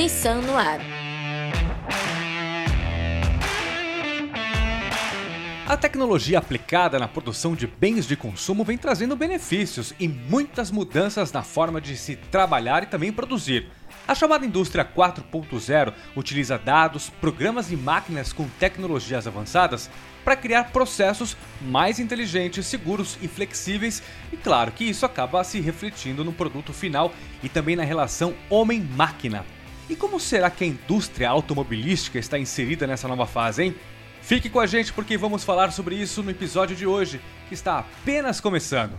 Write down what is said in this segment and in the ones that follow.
Nissan no ar. A tecnologia aplicada na produção de bens de consumo vem trazendo benefícios e muitas mudanças na forma de se trabalhar e também produzir. A chamada indústria 4.0 utiliza dados, programas e máquinas com tecnologias avançadas para criar processos mais inteligentes, seguros e flexíveis, e claro que isso acaba se refletindo no produto final e também na relação homem-máquina. E como será que a indústria automobilística está inserida nessa nova fase, hein? Fique com a gente porque vamos falar sobre isso no episódio de hoje, que está apenas começando.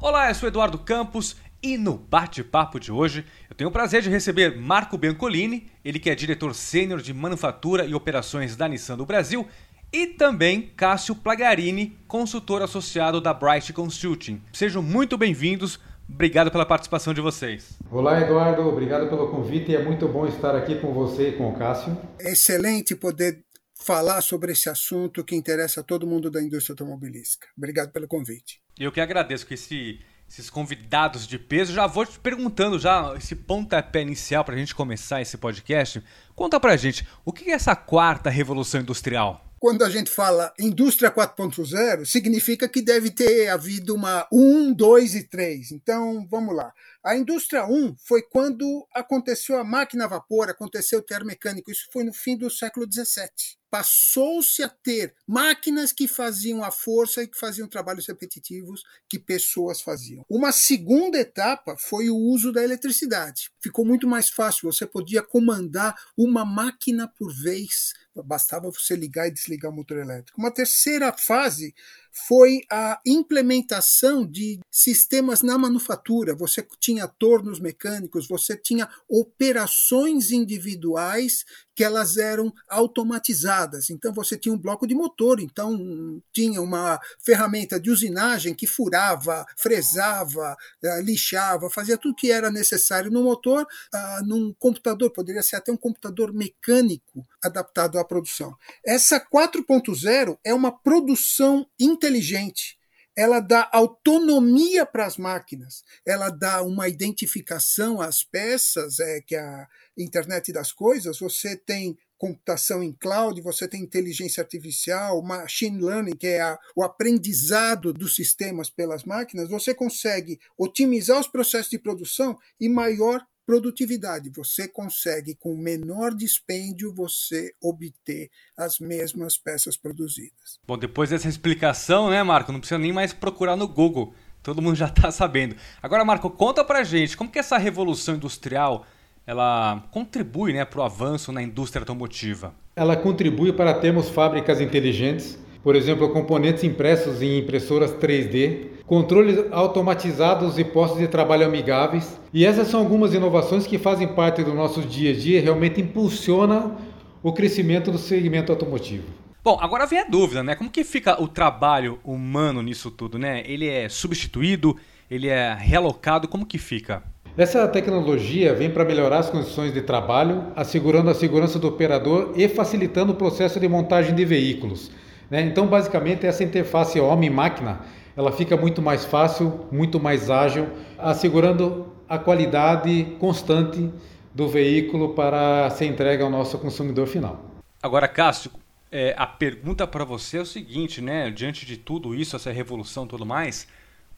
Olá, eu sou Eduardo Campos e no bate-papo de hoje eu tenho o prazer de receber Marco Biancolini, ele que é diretor sênior de manufatura e operações da Nissan do Brasil, e também Cássio Plagarini, consultor associado da Bright Consulting. Sejam muito bem-vindos. Obrigado pela participação de vocês. Olá, Eduardo. Obrigado pelo convite. É muito bom estar aqui com você e com o Cássio. É excelente poder falar sobre esse assunto que interessa a todo mundo da indústria automobilística. Obrigado pelo convite. Eu que agradeço que esse, esses convidados de peso. Já vou te perguntando já esse pontapé inicial para a gente começar esse podcast. Conta para a gente o que é essa quarta revolução industrial? Quando a gente fala indústria 4.0, significa que deve ter havido uma 1, 2 e 3. Então, vamos lá. A indústria 1 foi quando aconteceu a máquina a vapor, aconteceu o termomecânico. Isso foi no fim do século 17 passou-se a ter máquinas que faziam a força e que faziam trabalhos repetitivos que pessoas faziam. Uma segunda etapa foi o uso da eletricidade. Ficou muito mais fácil, você podia comandar uma máquina por vez, bastava você ligar e desligar o motor elétrico. Uma terceira fase foi a implementação de sistemas na manufatura. Você tinha tornos mecânicos, você tinha operações individuais que elas eram automatizadas. Então você tinha um bloco de motor, então tinha uma ferramenta de usinagem que furava, fresava, eh, lixava, fazia tudo que era necessário no motor, ah, num computador, poderia ser até um computador mecânico adaptado à produção. Essa 4.0 é uma produção inteligente. Ela dá autonomia para as máquinas, ela dá uma identificação às peças, é que a internet das coisas, você tem computação em cloud, você tem inteligência artificial, machine learning, que é a, o aprendizado dos sistemas pelas máquinas, você consegue otimizar os processos de produção e maior produtividade. Você consegue, com menor dispêndio, você obter as mesmas peças produzidas. Bom, depois dessa explicação, né, Marco, não precisa nem mais procurar no Google. Todo mundo já está sabendo. Agora, Marco, conta pra gente como que essa revolução industrial ela contribui né, para o avanço na indústria automotiva. Ela contribui para termos fábricas inteligentes, por exemplo, componentes impressos em impressoras 3D, controles automatizados e postos de trabalho amigáveis. E essas são algumas inovações que fazem parte do nosso dia a dia e realmente impulsiona o crescimento do segmento automotivo. Bom, agora vem a dúvida, né? Como que fica o trabalho humano nisso tudo, né? Ele é substituído, ele é realocado, como que fica? Essa tecnologia vem para melhorar as condições de trabalho, assegurando a segurança do operador e facilitando o processo de montagem de veículos. Né? Então, basicamente, essa interface homem-máquina ela fica muito mais fácil, muito mais ágil, assegurando a qualidade constante do veículo para ser entregue ao nosso consumidor final. Agora, Cássio, é, a pergunta para você é o seguinte, né? Diante de tudo isso, essa revolução, tudo mais,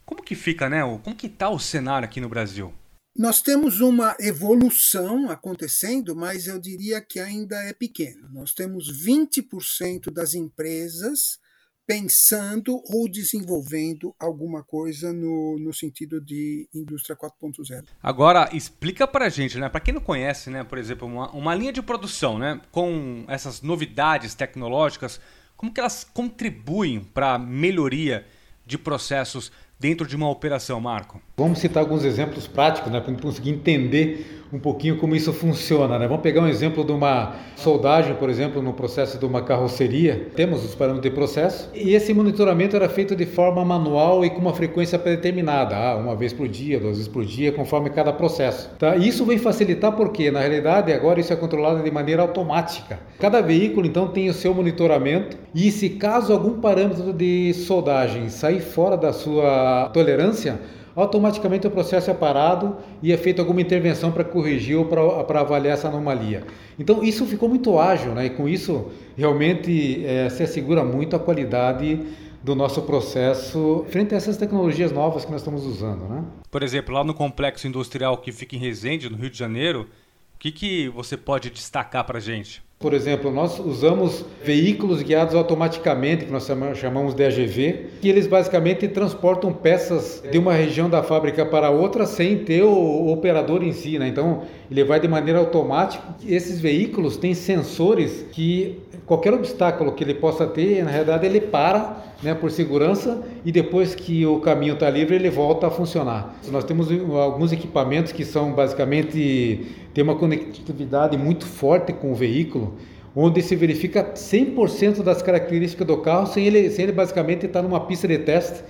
como que fica, né? Como que está o cenário aqui no Brasil? Nós temos uma evolução acontecendo, mas eu diria que ainda é pequeno. Nós temos 20% das empresas pensando ou desenvolvendo alguma coisa no, no sentido de indústria 4.0. Agora, explica para gente, né? Para quem não conhece, né, por exemplo, uma, uma linha de produção, né, com essas novidades tecnológicas, como que elas contribuem para a melhoria de processos dentro de uma operação, Marco? Vamos citar alguns exemplos práticos, né, para conseguir entender um pouquinho como isso funciona. Né? Vamos pegar um exemplo de uma soldagem, por exemplo, no processo de uma carroceria. Temos os parâmetros de processo e esse monitoramento era feito de forma manual e com uma frequência predeterminada, ah, uma vez por dia, duas vezes por dia, conforme cada processo. Tá? Isso vem facilitar porque, na realidade, agora isso é controlado de maneira automática. Cada veículo, então, tem o seu monitoramento e se caso algum parâmetro de soldagem sair fora da sua tolerância, automaticamente o processo é parado e é feita alguma intervenção para corrigir ou para avaliar essa anomalia. Então isso ficou muito ágil, né? E com isso realmente é, se assegura muito a qualidade do nosso processo frente a essas tecnologias novas que nós estamos usando, né? Por exemplo, lá no complexo industrial que fica em Resende, no Rio de Janeiro, o que, que você pode destacar para a gente? Por exemplo, nós usamos veículos guiados automaticamente, que nós chamamos de AGV, que eles basicamente transportam peças de uma região da fábrica para outra sem ter o operador em si. Né? Então, ele vai de maneira automática. Esses veículos têm sensores que qualquer obstáculo que ele possa ter, na realidade, ele para né, por segurança e depois que o caminho está livre, ele volta a funcionar. Nós temos alguns equipamentos que são basicamente tem uma conectividade muito forte com o veículo, onde se verifica 100% das características do carro sem ele, sem ele basicamente estar numa pista de teste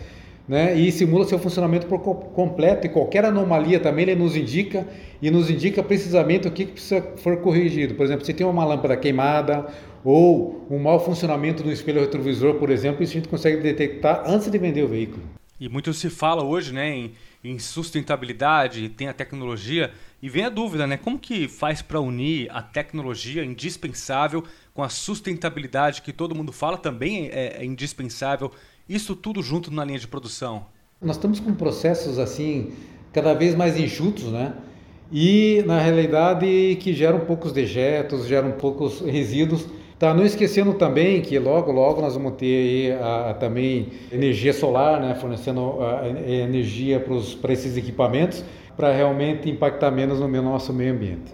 né, e simula seu funcionamento por completo e qualquer anomalia também ele nos indica e nos indica precisamente o que, precisa for corrigido. Por exemplo, se tem uma lâmpada queimada ou um mau funcionamento do espelho retrovisor, por exemplo, isso a gente consegue detectar antes de vender o veículo. E muito se fala hoje né, em, em sustentabilidade, tem a tecnologia, e vem a dúvida, né? Como que faz para unir a tecnologia indispensável com a sustentabilidade que todo mundo fala também é, é indispensável, isso tudo junto na linha de produção? Nós estamos com processos assim cada vez mais enxutos, né? E na realidade que geram poucos dejetos, geram poucos resíduos. Tá, não esquecendo também que logo, logo nós vamos ter a, a, também energia solar, né, fornecendo a energia para esses equipamentos para realmente impactar menos no nosso meio ambiente.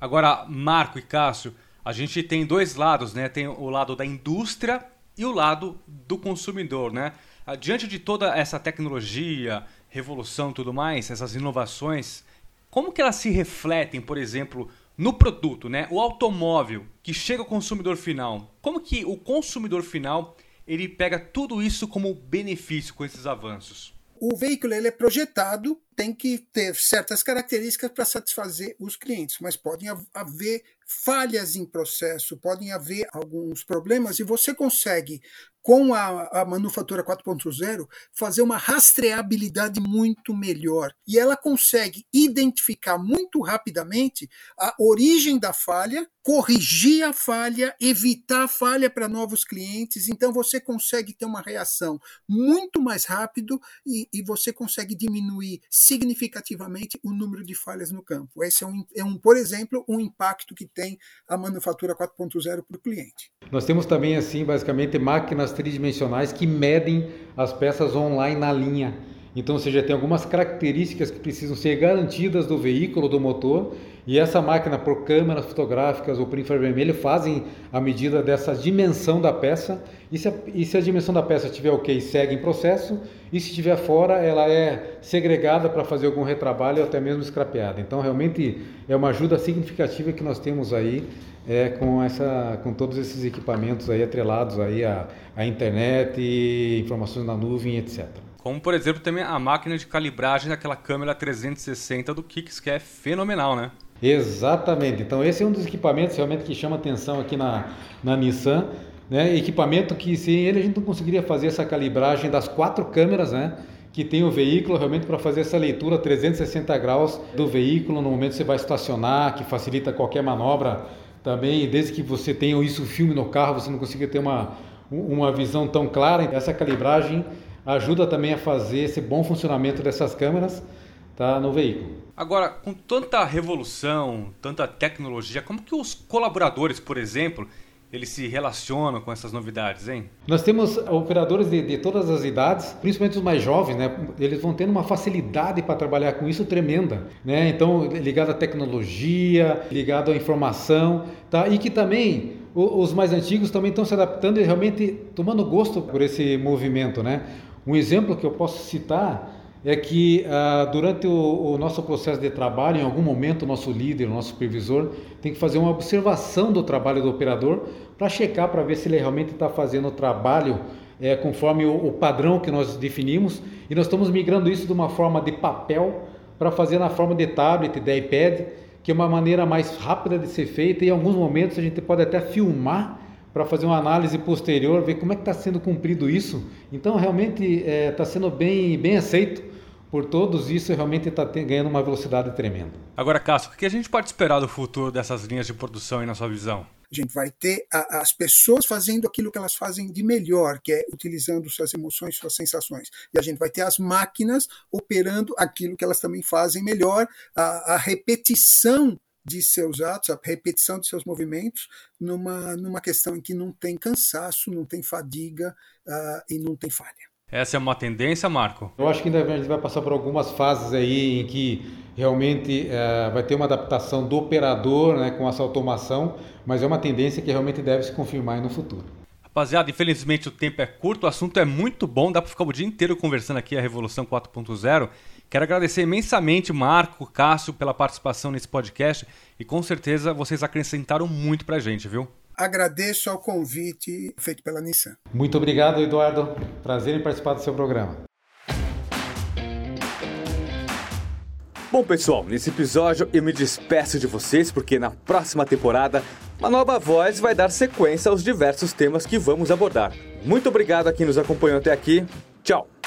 Agora, Marco e Cássio, a gente tem dois lados, né? Tem o lado da indústria e o lado do consumidor, né? Ah, diante de toda essa tecnologia, revolução tudo mais, essas inovações, como que elas se refletem, por exemplo, no produto, né? O automóvel que chega ao consumidor final. Como que o consumidor final ele pega tudo isso como benefício com esses avanços? O veículo ele é projetado, tem que ter certas características para satisfazer os clientes, mas podem haver falhas em processo, podem haver alguns problemas e você consegue com a, a manufatura 4.0, fazer uma rastreabilidade muito melhor. E ela consegue identificar muito rapidamente a origem da falha, corrigir a falha, evitar a falha para novos clientes. Então você consegue ter uma reação muito mais rápido e, e você consegue diminuir significativamente o número de falhas no campo. Esse é um, é um por exemplo, um impacto que tem a manufatura 4.0 para o cliente. Nós temos também assim basicamente máquinas tridimensionais que medem as peças online na linha. Então, ou seja, tem algumas características que precisam ser garantidas do veículo, do motor, e essa máquina, por câmeras fotográficas ou por infravermelho, fazem a medida dessa dimensão da peça. E se a, e se a dimensão da peça estiver ok, segue em processo, e se estiver fora, ela é segregada para fazer algum retrabalho ou até mesmo escrapeada. Então, realmente é uma ajuda significativa que nós temos aí é, com, essa, com todos esses equipamentos aí atrelados aí à, à internet, informações na nuvem, etc. Como, por exemplo, também a máquina de calibragem daquela câmera 360 do Kicks, que é fenomenal, né? Exatamente. Então, esse é um dos equipamentos realmente que chama atenção aqui na, na Nissan. Né? Equipamento que sem ele a gente não conseguiria fazer essa calibragem das quatro câmeras, né? que tem o veículo realmente para fazer essa leitura 360 graus do veículo no momento que você vai estacionar, que facilita qualquer manobra também, desde que você tenha isso filme no carro, você não consiga ter uma, uma visão tão clara. Essa calibragem ajuda também a fazer esse bom funcionamento dessas câmeras tá, no veículo. Agora, com tanta revolução, tanta tecnologia, como que os colaboradores, por exemplo, eles se relacionam com essas novidades, hein? Nós temos operadores de, de, todas as idades, principalmente os mais jovens, né? Eles vão tendo uma facilidade para trabalhar com isso tremenda, né? Então, ligado à tecnologia, ligado à informação, tá? E que também os mais antigos também estão se adaptando e realmente tomando gosto por esse movimento, né? Um exemplo que eu posso citar é que ah, durante o, o, nosso processo de trabalho, em algum momento, o nosso líder, o nosso supervisor, tem que fazer uma observação do trabalho do operador para checar, para ver se ele realmente está fazendo o trabalho é, conforme o, o, padrão que nós definimos. E nós estamos migrando isso de uma forma de papel para fazer na forma de tablet, de iPad, que é uma maneira mais rápida de ser feita. E em alguns momentos a gente pode até filmar para fazer uma análise posterior, ver como é que está sendo cumprido isso. Então, realmente está é, tá sendo bem, bem aceito por todos, isso realmente está ganhando uma velocidade tremenda. Agora, Cássio, o que a gente pode esperar do futuro dessas linhas de produção aí na sua visão? A gente vai ter a, as pessoas fazendo aquilo que elas fazem de melhor, que é utilizando suas emoções, suas sensações. E a gente vai ter as máquinas operando aquilo que elas também fazem melhor, a, a repetição de seus atos, a repetição de seus movimentos, numa, numa questão em que não tem cansaço, não tem fadiga uh, e não tem falha. Essa é uma tendência, Marco? Eu acho que ainda a gente vai passar por algumas fases aí em que realmente uh, vai ter uma adaptação do operador né, com essa automação, mas é uma tendência que realmente deve se confirmar no futuro. Rapaziada, infelizmente o tempo é curto, o assunto é muito bom, dá para ficar o dia inteiro conversando aqui a Revolução 4.0. Quero agradecer imensamente Marco, Cássio pela participação nesse podcast e com certeza vocês acrescentaram muito para a gente, viu? Agradeço ao convite feito pela Nissan. Muito obrigado, Eduardo. Prazer em participar do seu programa. Bom, pessoal, nesse episódio eu me despeço de vocês porque na próxima temporada uma nova voz vai dar sequência aos diversos temas que vamos abordar. Muito obrigado a quem nos acompanhou até aqui. Tchau!